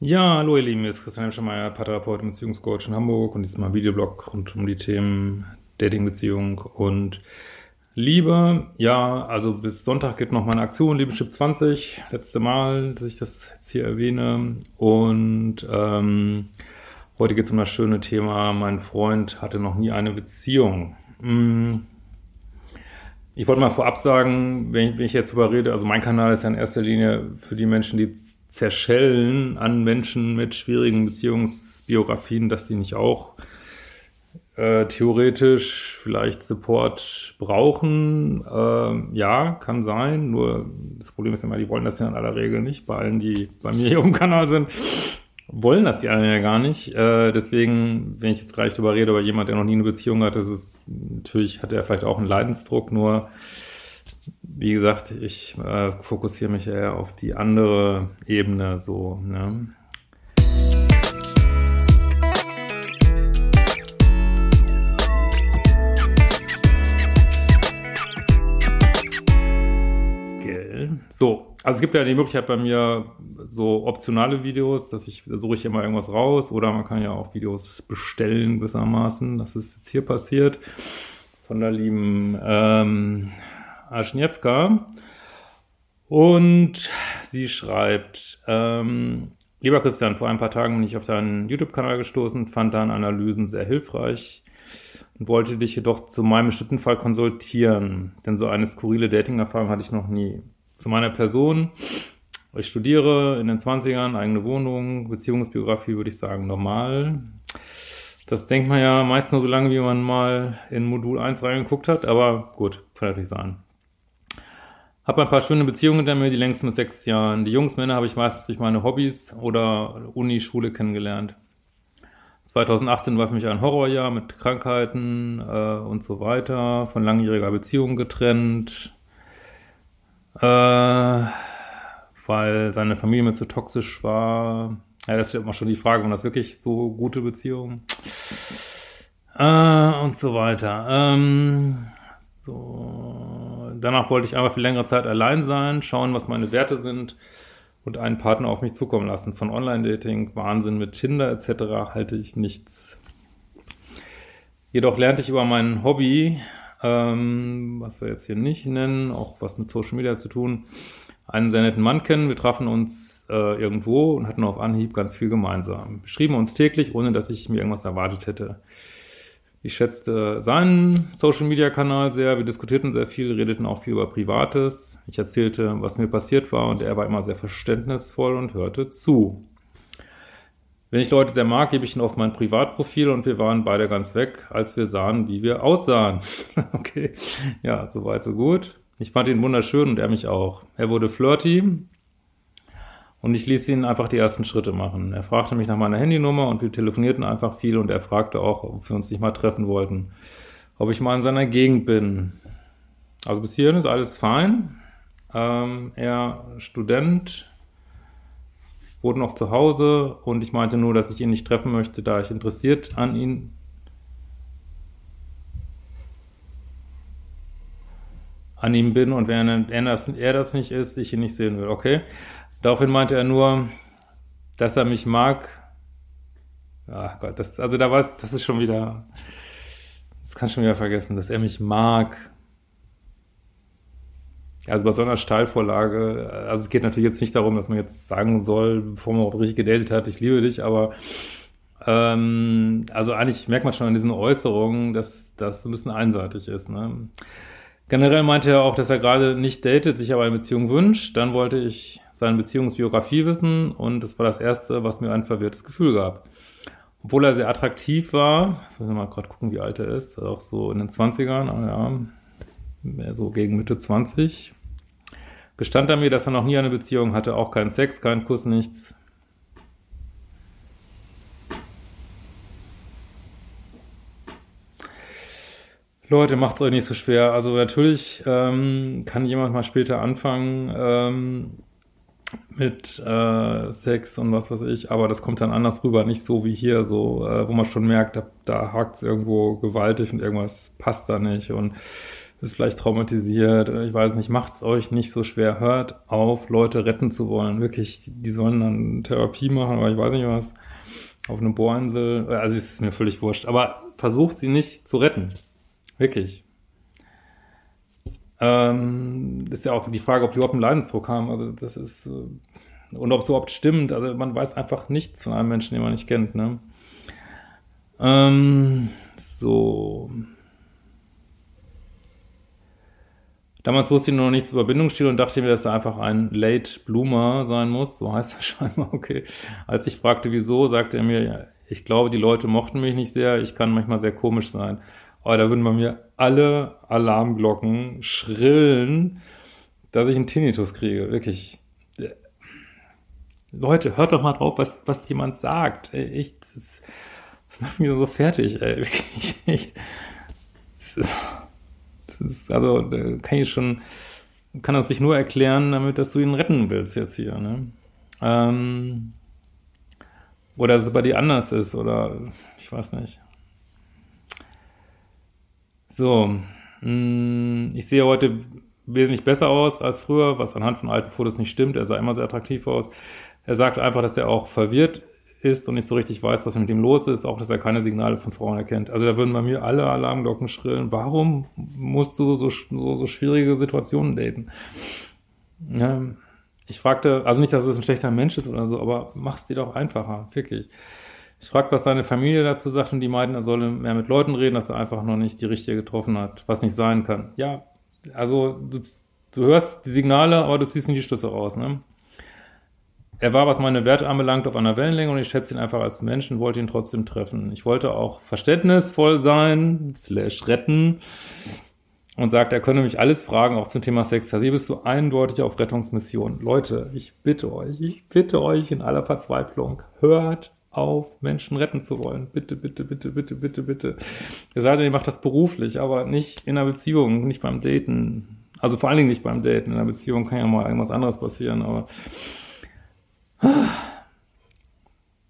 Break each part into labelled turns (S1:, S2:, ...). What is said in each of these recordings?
S1: Ja, hallo ihr Lieben, hier ist Christian Hemschemeier, Paartherapeut und Beziehungscoach in Hamburg und diesmal Videoblog rund um die Themen Dating, Beziehung und Liebe. Ja, also bis Sonntag geht noch meine Aktion, Liebeschip 20, letzte Mal, dass ich das jetzt hier erwähne und ähm, Heute geht es um das schöne Thema, mein Freund hatte noch nie eine Beziehung. Hm. Ich wollte mal vorab sagen, wenn ich, wenn ich jetzt darüber rede, also mein Kanal ist ja in erster Linie für die Menschen, die zerschellen an Menschen mit schwierigen Beziehungsbiografien, dass sie nicht auch äh, theoretisch vielleicht Support brauchen. Äh, ja, kann sein. Nur das Problem ist immer, die wollen das ja in aller Regel nicht. Bei allen, die bei mir hier auf dem Kanal sind, wollen das die anderen ja gar nicht. Äh, deswegen, wenn ich jetzt gleich drüber rede, aber jemand, der noch nie eine Beziehung hat, das ist natürlich hat er vielleicht auch einen Leidensdruck, nur wie gesagt, ich äh, fokussiere mich eher auf die andere Ebene so. Ne? So, also es gibt ja die Möglichkeit bei mir so optionale Videos, dass ich suche ich immer irgendwas raus oder man kann ja auch Videos bestellen gewissermaßen. Das ist jetzt hier passiert von der lieben ähm, Aschniewka. Und sie schreibt, ähm, lieber Christian, vor ein paar Tagen bin ich auf deinen YouTube-Kanal gestoßen, fand deine Analysen sehr hilfreich und wollte dich jedoch zu meinem bestimmten Fall konsultieren, denn so eine skurrile Dating-Erfahrung hatte ich noch nie. Zu meiner Person. Ich studiere in den 20ern, eigene Wohnung, Beziehungsbiografie würde ich sagen normal. Das denkt man ja meist nur so lange, wie man mal in Modul 1 reingeguckt hat, aber gut, kann natürlich sein. Habe ein paar schöne Beziehungen hinter mir, die längsten mit sechs Jahren. Die Jungsmänner habe ich meistens durch meine Hobbys oder Uni, Schule kennengelernt. 2018 war für mich ein Horrorjahr mit Krankheiten äh, und so weiter, von langjähriger Beziehung getrennt, äh, weil seine Familie mir zu toxisch war. Ja, das ist immer schon die Frage, waren das wirklich so gute Beziehungen? Äh, und so weiter. Ähm, so. Danach wollte ich einfach für längere Zeit allein sein, schauen, was meine Werte sind und einen Partner auf mich zukommen lassen. Von Online-Dating, Wahnsinn mit Tinder etc. halte ich nichts. Jedoch lernte ich über mein Hobby ähm, was wir jetzt hier nicht nennen, auch was mit Social Media zu tun, einen sehr netten Mann kennen. Wir trafen uns äh, irgendwo und hatten auf Anhieb ganz viel gemeinsam. Wir schrieben uns täglich, ohne dass ich mir irgendwas erwartet hätte. Ich schätzte seinen Social-Media-Kanal sehr, wir diskutierten sehr viel, redeten auch viel über Privates. Ich erzählte, was mir passiert war und er war immer sehr verständnisvoll und hörte zu. Wenn ich Leute sehr mag, gebe ich ihn auf mein Privatprofil und wir waren beide ganz weg, als wir sahen, wie wir aussahen. okay, ja, soweit, so gut. Ich fand ihn wunderschön und er mich auch. Er wurde flirty und ich ließ ihn einfach die ersten Schritte machen. Er fragte mich nach meiner Handynummer und wir telefonierten einfach viel und er fragte auch, ob wir uns nicht mal treffen wollten, ob ich mal in seiner Gegend bin. Also bis hierhin ist alles fein. Ähm, er Student, wurde noch zu Hause und ich meinte nur, dass ich ihn nicht treffen möchte, da ich interessiert an ihn an ihm bin und wenn er das, er das nicht ist, ich ihn nicht sehen will. Okay. Daraufhin meinte er nur, dass er mich mag. Ach Gott, das, also da war das ist schon wieder, das kann ich schon wieder vergessen, dass er mich mag. Also bei so einer Steilvorlage, also es geht natürlich jetzt nicht darum, dass man jetzt sagen soll, bevor man richtig gedatet hat, ich liebe dich, aber ähm, also eigentlich merkt man schon an diesen Äußerungen, dass das ein bisschen einseitig ist. Ne? Generell meinte er auch, dass er gerade nicht datet, sich aber eine Beziehung wünscht. Dann wollte ich seine Beziehungsbiografie wissen und das war das Erste, was mir ein verwirrtes Gefühl gab. Obwohl er sehr attraktiv war, jetzt müssen wir mal gerade gucken, wie alt er ist, auch so in den 20ern, ja, mehr so gegen Mitte 20, gestand er mir, dass er noch nie eine Beziehung hatte, auch keinen Sex, keinen Kuss, nichts. Leute, macht's euch nicht so schwer. Also natürlich ähm, kann jemand mal später anfangen ähm, mit äh, Sex und was weiß ich, aber das kommt dann anders rüber, nicht so wie hier, so äh, wo man schon merkt, da, da hakt's irgendwo gewaltig und irgendwas passt da nicht und ist vielleicht traumatisiert, ich weiß nicht, macht's euch nicht so schwer. Hört auf, Leute retten zu wollen. Wirklich, die sollen dann Therapie machen, aber ich weiß nicht was, auf eine Bohrinsel. Also es ist mir völlig wurscht. Aber versucht sie nicht zu retten. Wirklich. Ähm, ist ja auch die Frage, ob die überhaupt einen Leidensdruck haben. Also das ist, äh, und ob es überhaupt stimmt. Also man weiß einfach nichts von einem Menschen, den man nicht kennt. Ne? Ähm, so. Damals wusste ich noch nichts über Bindungsstil und dachte mir, dass er einfach ein Late Bloomer sein muss. So heißt er scheinbar, okay. Als ich fragte, wieso, sagte er mir, ich glaube, die Leute mochten mich nicht sehr, ich kann manchmal sehr komisch sein. Aber da würden bei mir alle Alarmglocken schrillen, dass ich einen Tinnitus kriege. Wirklich. Leute, hört doch mal drauf, was, was jemand sagt. Ey, echt, das, das macht mich so fertig, ey. Wirklich, echt. Das ist, also, kann ich schon, kann das sich nur erklären, damit, dass du ihn retten willst jetzt hier, ne? Ähm, oder dass es bei dir anders ist, oder ich weiß nicht. So, mm, ich sehe heute wesentlich besser aus als früher, was anhand von alten Fotos nicht stimmt. Er sah immer sehr attraktiv aus. Er sagt einfach, dass er auch verwirrt ist und nicht so richtig weiß, was mit ihm los ist, auch dass er keine Signale von Frauen erkennt. Also da würden bei mir alle Alarmglocken schrillen. Warum musst du so, so, so schwierige Situationen daten? Ja, ich fragte, also nicht, dass es ein schlechter Mensch ist oder so, aber mach's dir doch einfacher, wirklich. Ich fragte, was seine Familie dazu sagt und die meinten, er solle mehr mit Leuten reden, dass er einfach noch nicht die richtige getroffen hat, was nicht sein kann. Ja, also du, du hörst die Signale, aber du ziehst nicht die Schlüsse raus, ne? Er war, was meine Werte anbelangt, auf einer Wellenlänge und ich schätze ihn einfach als Menschen, wollte ihn trotzdem treffen. Ich wollte auch verständnisvoll sein, slash retten und sagt, er könne mich alles fragen, auch zum Thema Sex. Also hier bist du eindeutig auf Rettungsmission. Leute, ich bitte euch, ich bitte euch in aller Verzweiflung, hört auf, Menschen retten zu wollen. Bitte, bitte, bitte, bitte, bitte, bitte. Ihr seid, ihr macht das beruflich, aber nicht in einer Beziehung, nicht beim Daten. Also vor allen Dingen nicht beim Daten. In einer Beziehung kann ja mal irgendwas anderes passieren, aber da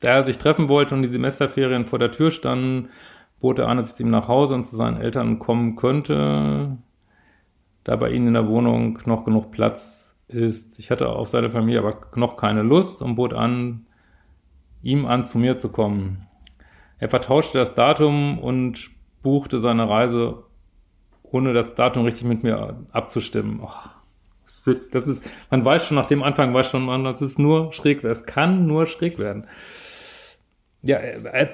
S1: er sich treffen wollte und die Semesterferien vor der Tür standen, bot er an, dass ich ihm nach Hause und zu seinen Eltern kommen könnte, da bei ihnen in der Wohnung noch genug Platz ist. Ich hatte auf seine Familie aber noch keine Lust und bot an, ihm an, zu mir zu kommen. Er vertauschte das Datum und buchte seine Reise, ohne das Datum richtig mit mir abzustimmen. Oh, das, wird, das ist, man weiß schon nach dem Anfang, weiß schon man, das ist nur schräg, es kann nur schräg werden. Ja,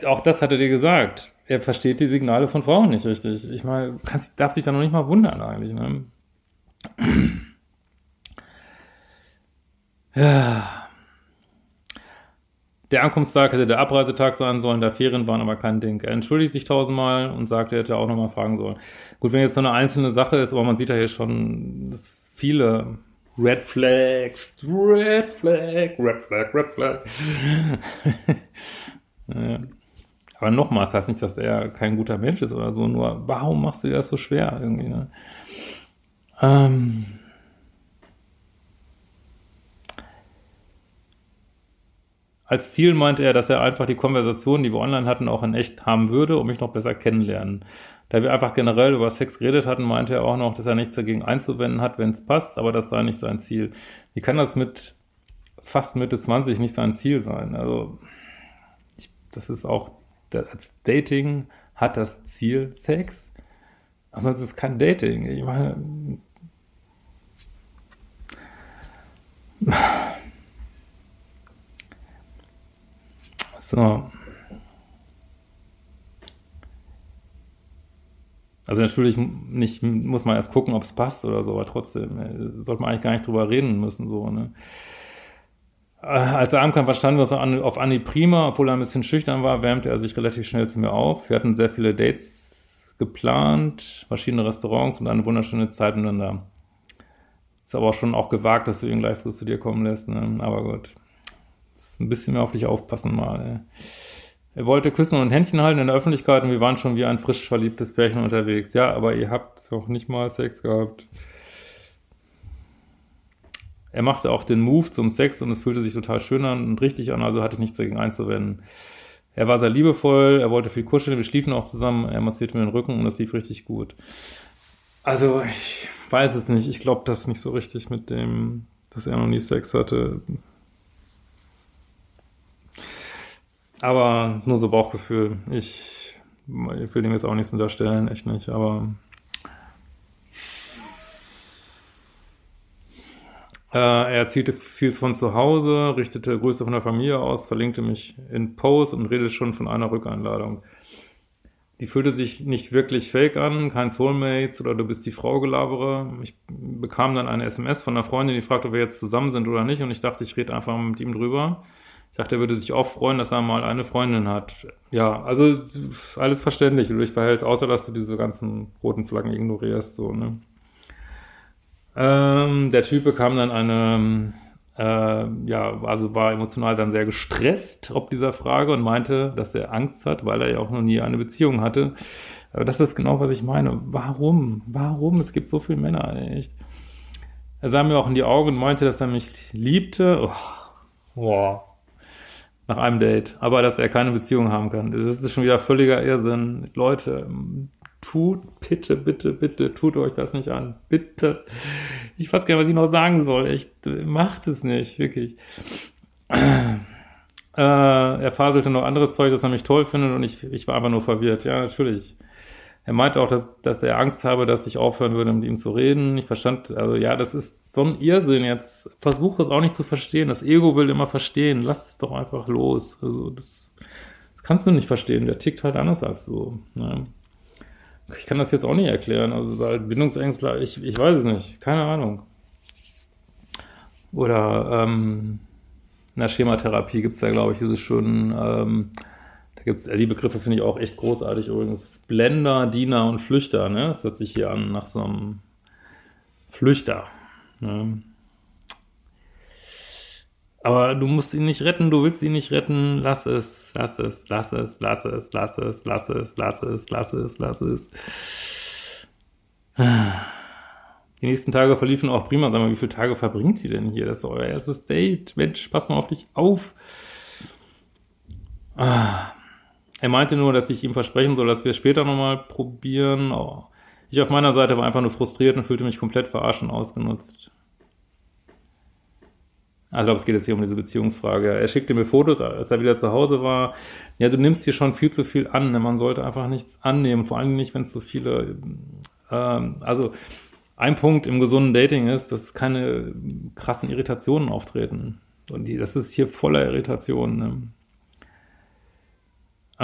S1: auch das hat er dir gesagt. Er versteht die Signale von Frauen nicht richtig. Ich meine, darf sich da noch nicht mal wundern eigentlich. Ne? Ja. Der Ankunftstag hätte der Abreisetag sein sollen, da Ferien waren aber kein Ding. Er entschuldigt sich tausendmal und sagt, er hätte auch nochmal fragen sollen. Gut, wenn jetzt so eine einzelne Sache ist, aber man sieht ja hier schon, dass viele Red Flags, Red Flag, Red Flag, Red Flag. Aber nochmal, das heißt nicht, dass er kein guter Mensch ist oder so, nur warum machst du dir das so schwer irgendwie? Ne? Ähm Als Ziel meinte er, dass er einfach die Konversation, die wir online hatten, auch in echt haben würde, um mich noch besser kennenlernen. Da wir einfach generell über Sex geredet hatten, meinte er auch noch, dass er nichts dagegen einzuwenden hat, wenn es passt, aber das sei nicht sein Ziel. Wie kann das mit fast Mitte 20 nicht sein Ziel sein? Also, ich, das ist auch, als Dating hat das Ziel Sex. Also, es ist kein Dating. Ich meine, So. Also natürlich nicht, muss man erst gucken, ob es passt oder so, aber trotzdem äh, sollte man eigentlich gar nicht drüber reden müssen, so, ne. Äh, als er ankam, verstanden wir uns auf Anni prima, obwohl er ein bisschen schüchtern war, wärmte er sich relativ schnell zu mir auf. Wir hatten sehr viele Dates geplant, verschiedene Restaurants und eine wunderschöne Zeit miteinander. Ist aber auch schon auch gewagt, dass du ihn gleich so zu dir kommen lässt, ne? Aber gut. Ist ein bisschen mehr auf dich aufpassen mal, ey. Er wollte küssen und Händchen halten in der Öffentlichkeit und wir waren schon wie ein frisch verliebtes Pärchen unterwegs. Ja, aber ihr habt doch nicht mal Sex gehabt. Er machte auch den Move zum Sex und es fühlte sich total schön an und richtig an, also hatte ich nichts dagegen einzuwenden. Er war sehr liebevoll, er wollte viel kuscheln, wir schliefen auch zusammen, er massierte mir den Rücken und es lief richtig gut. Also, ich weiß es nicht. Ich glaube das nicht so richtig mit dem, dass er noch nie Sex hatte. Aber nur so Bauchgefühl. Ich, ich will dem jetzt auch nichts unterstellen, echt nicht, aber Äh, er erzielte viel von zu Hause, richtete Grüße von der Familie aus, verlinkte mich in Post und redete schon von einer Rückeinladung. Die fühlte sich nicht wirklich fake an, kein Soulmates oder du bist die Frau gelabere. Ich bekam dann eine SMS von einer Freundin, die fragte, ob wir jetzt zusammen sind oder nicht und ich dachte, ich rede einfach mit ihm drüber. Ich dachte, er würde sich auch freuen, dass er mal eine Freundin hat. Ja, also alles verständlich, wie du dich verhältst, außer dass du diese ganzen roten Flaggen ignorierst, so, ne? Ähm, der Typ bekam dann eine, äh, ja, also war emotional dann sehr gestresst ob dieser Frage und meinte, dass er Angst hat, weil er ja auch noch nie eine Beziehung hatte. Aber das ist genau, was ich meine. Warum? Warum? Es gibt so viele Männer, echt. Er sah mir auch in die Augen und meinte, dass er mich liebte. Oh, boah. Nach einem Date. Aber dass er keine Beziehung haben kann. Das ist schon wieder völliger Irrsinn. Leute, tut, bitte, bitte, bitte, tut euch das nicht an. Bitte. Ich weiß gar nicht, was ich noch sagen soll. Echt, macht es nicht, wirklich. Äh, er faselte noch anderes Zeug, das er mich toll findet und ich, ich war einfach nur verwirrt. Ja, natürlich. Er meinte auch, dass, dass er Angst habe, dass ich aufhören würde, mit ihm zu reden. Ich verstand, also ja, das ist so ein Irrsinn. Jetzt versuche es auch nicht zu verstehen. Das Ego will immer verstehen. Lass es doch einfach los. Also das, das kannst du nicht verstehen. Der tickt halt anders als du. Ne? Ich kann das jetzt auch nicht erklären. Also halt Bindungsängstler, ich, ich weiß es nicht. Keine Ahnung. Oder ähm, in der Schematherapie gibt es da, glaube ich, diese schönen, ähm, da gibt es, die Begriffe finde ich auch echt großartig übrigens. Blender, Diener und Flüchter, ne? Das hört sich hier an nach so einem Flüchter. Ne? Aber du musst ihn nicht retten, du willst ihn nicht retten, lass es, lass es, lass es, lass es, lass es, lass es, lass es, lass es, lass es. Die nächsten Tage verliefen auch prima. Sag mal, wie viele Tage verbringt sie denn hier? Das ist euer erstes Date. Mensch, pass mal auf dich auf. Er meinte nur, dass ich ihm versprechen soll, dass wir später nochmal probieren. Oh. Ich auf meiner Seite war einfach nur frustriert und fühlte mich komplett verarscht und ausgenutzt. Ah, ich glaube, es geht jetzt hier um diese Beziehungsfrage. Er schickte mir Fotos, als er wieder zu Hause war. Ja, du nimmst hier schon viel zu viel an. Ne? Man sollte einfach nichts annehmen, vor allem nicht, wenn es so viele. Ähm, also ein Punkt im gesunden Dating ist, dass keine krassen Irritationen auftreten. Und die, das ist hier voller Irritationen. Ne?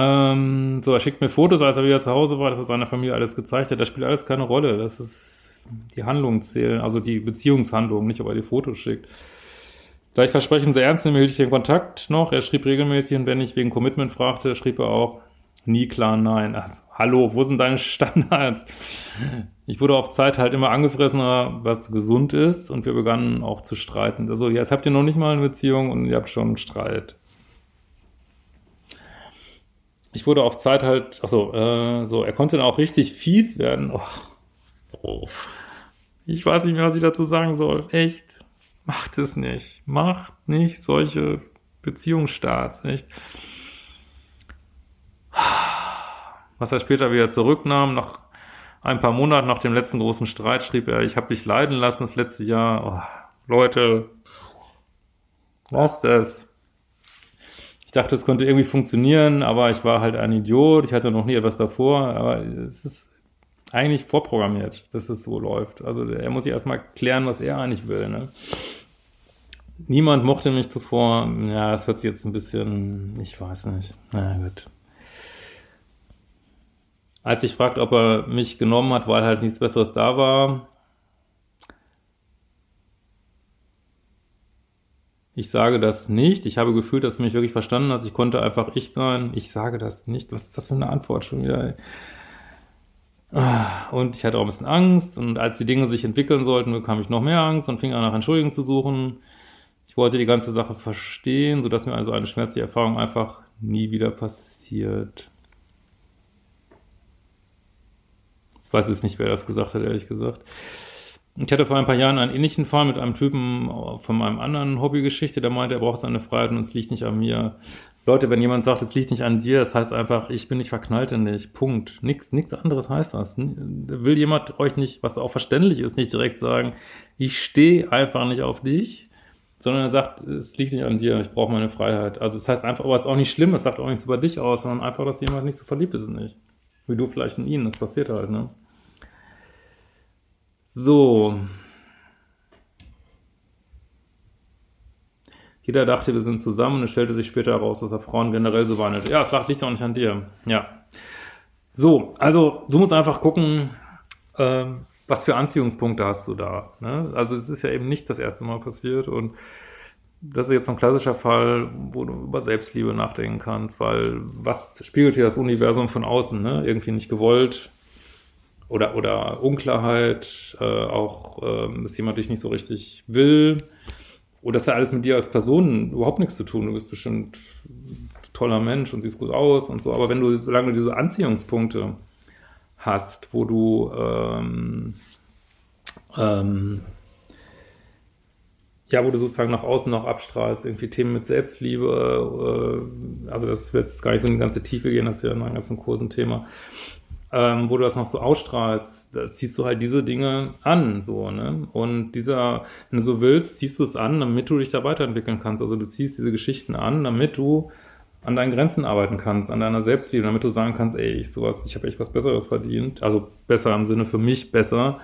S1: Ähm, so, er schickt mir Fotos, als er wieder zu Hause war, dass er seiner Familie alles gezeigt hat. Das spielt alles keine Rolle. Das ist die Handlungen zählen, also die Beziehungshandlungen, nicht ob er die Fotos schickt. Da ich Versprechen sehr ernst nehme, hielt ich den Kontakt noch. Er schrieb regelmäßig und wenn ich wegen Commitment fragte, schrieb er auch nie klar nein. Ach, hallo, wo sind deine Standards? Ich wurde auf Zeit halt immer angefressener, was gesund ist und wir begannen auch zu streiten. Also jetzt habt ihr noch nicht mal eine Beziehung und ihr habt schon einen Streit. Ich wurde auf Zeit halt, achso, äh, so, er konnte dann auch richtig fies werden. Oh. Oh. Ich weiß nicht mehr, was ich dazu sagen soll. Echt. Macht es nicht. Macht nicht solche Beziehungsstarts, echt. Was er später wieder zurücknahm, nach ein paar Monaten nach dem letzten großen Streit, schrieb er, ich habe dich leiden lassen das letzte Jahr. Oh, Leute, was das? Dachte, es könnte irgendwie funktionieren, aber ich war halt ein Idiot. Ich hatte noch nie etwas davor, aber es ist eigentlich vorprogrammiert, dass es so läuft. Also er muss sich erstmal klären, was er eigentlich will. Ne? Niemand mochte mich zuvor. Ja, es hört sich jetzt ein bisschen, ich weiß nicht. Na gut. Als ich fragte, ob er mich genommen hat, weil halt nichts Besseres da war, Ich sage das nicht. Ich habe gefühlt, dass du mich wirklich verstanden hast. Ich konnte einfach ich sein. Ich sage das nicht. Was ist das für eine Antwort schon wieder? Und ich hatte auch ein bisschen Angst. Und als die Dinge sich entwickeln sollten, bekam ich noch mehr Angst und fing an, nach Entschuldigung zu suchen. Ich wollte die ganze Sache verstehen, sodass mir also eine schmerzliche Erfahrung einfach nie wieder passiert. Ich weiß jetzt nicht, wer das gesagt hat, ehrlich gesagt. Ich hatte vor ein paar Jahren einen ähnlichen Fall mit einem Typen von meinem anderen Hobbygeschichte, der meinte, er braucht seine Freiheit und es liegt nicht an mir. Leute, wenn jemand sagt, es liegt nicht an dir, das heißt einfach, ich bin nicht verknallt in dich. Punkt. Nichts, nichts anderes heißt das. Will jemand euch nicht, was auch verständlich ist, nicht direkt sagen, ich stehe einfach nicht auf dich, sondern er sagt, es liegt nicht an dir, ich brauche meine Freiheit. Also das heißt einfach, aber es ist auch nicht schlimm, es sagt auch nichts über dich aus, sondern einfach, dass jemand nicht so verliebt ist in dich. Wie du vielleicht in ihn, das passiert halt, ne? So. Jeder dachte, wir sind zusammen und es stellte sich später heraus, dass er Frauen generell so behandelt. Ja, es lag liegt auch nicht an dir. Ja. So, also du musst einfach gucken, ähm, was für Anziehungspunkte hast du da. Ne? Also es ist ja eben nicht das erste Mal passiert und das ist jetzt ein klassischer Fall, wo du über Selbstliebe nachdenken kannst, weil was spiegelt hier das Universum von außen? Ne? Irgendwie nicht gewollt, oder, oder Unklarheit, äh, auch, äh, dass jemand dich nicht so richtig will. Oder das hat alles mit dir als Person überhaupt nichts zu tun. Du bist bestimmt ein toller Mensch und siehst gut aus und so. Aber wenn du, solange du diese Anziehungspunkte hast, wo du ähm, ähm, ja, wo du sozusagen nach außen noch abstrahlst, irgendwie Themen mit Selbstliebe, äh, also das wird jetzt gar nicht so in die ganze Tiefe gehen, das ist ja in meinen ganzen Kursen Thema ähm, wo du das noch so ausstrahlst, da ziehst du halt diese Dinge an, so, ne? Und dieser, wenn du so willst, ziehst du es an, damit du dich da weiterentwickeln kannst. Also du ziehst diese Geschichten an, damit du an deinen Grenzen arbeiten kannst, an deiner Selbstliebe, damit du sagen kannst, ey, ich sowas, ich habe echt was Besseres verdient, also besser im Sinne für mich besser.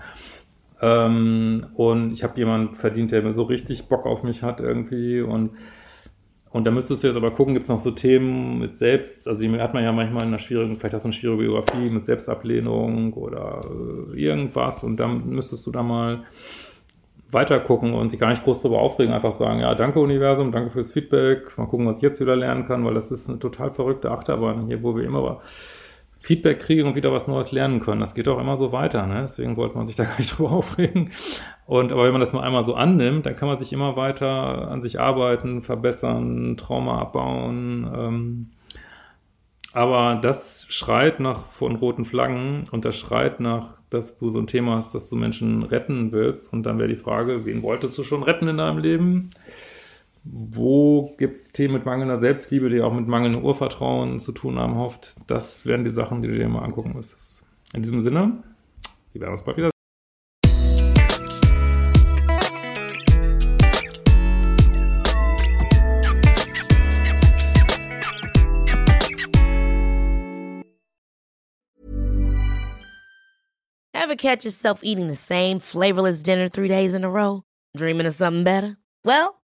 S1: Ähm, und ich habe jemand verdient, der mir so richtig Bock auf mich hat irgendwie und und da müsstest du jetzt aber gucken, gibt es noch so Themen mit Selbst, also hat man ja manchmal in einer schwierigen, vielleicht hast du eine schwierige Biografie mit Selbstablehnung oder äh, irgendwas und dann müsstest du da mal weiter gucken und sich gar nicht groß darüber aufregen, einfach sagen, ja, danke Universum, danke fürs Feedback, mal gucken, was ich jetzt wieder lernen kann, weil das ist eine total verrückte Achterbahn hier, wo wir immer Feedback kriegen und wieder was Neues lernen können. Das geht auch immer so weiter, ne? Deswegen sollte man sich da gar nicht drüber aufregen. Und aber wenn man das mal einmal so annimmt, dann kann man sich immer weiter an sich arbeiten, verbessern, Trauma abbauen. Ähm, aber das schreit nach von roten Flaggen und das schreit nach, dass du so ein Thema hast, dass du Menschen retten willst. Und dann wäre die Frage, wen wolltest du schon retten in deinem Leben? Wo gibt es Themen mit mangelnder Selbstliebe, die auch mit mangelndem Urvertrauen zu tun haben, hofft? Das wären die Sachen, die du dir mal angucken müsstest. In diesem Sinne, wir werden uns bald wieder.
S2: Ever catch yourself eating the same flavorless dinner three days in a row? Dreaming of something better? Well,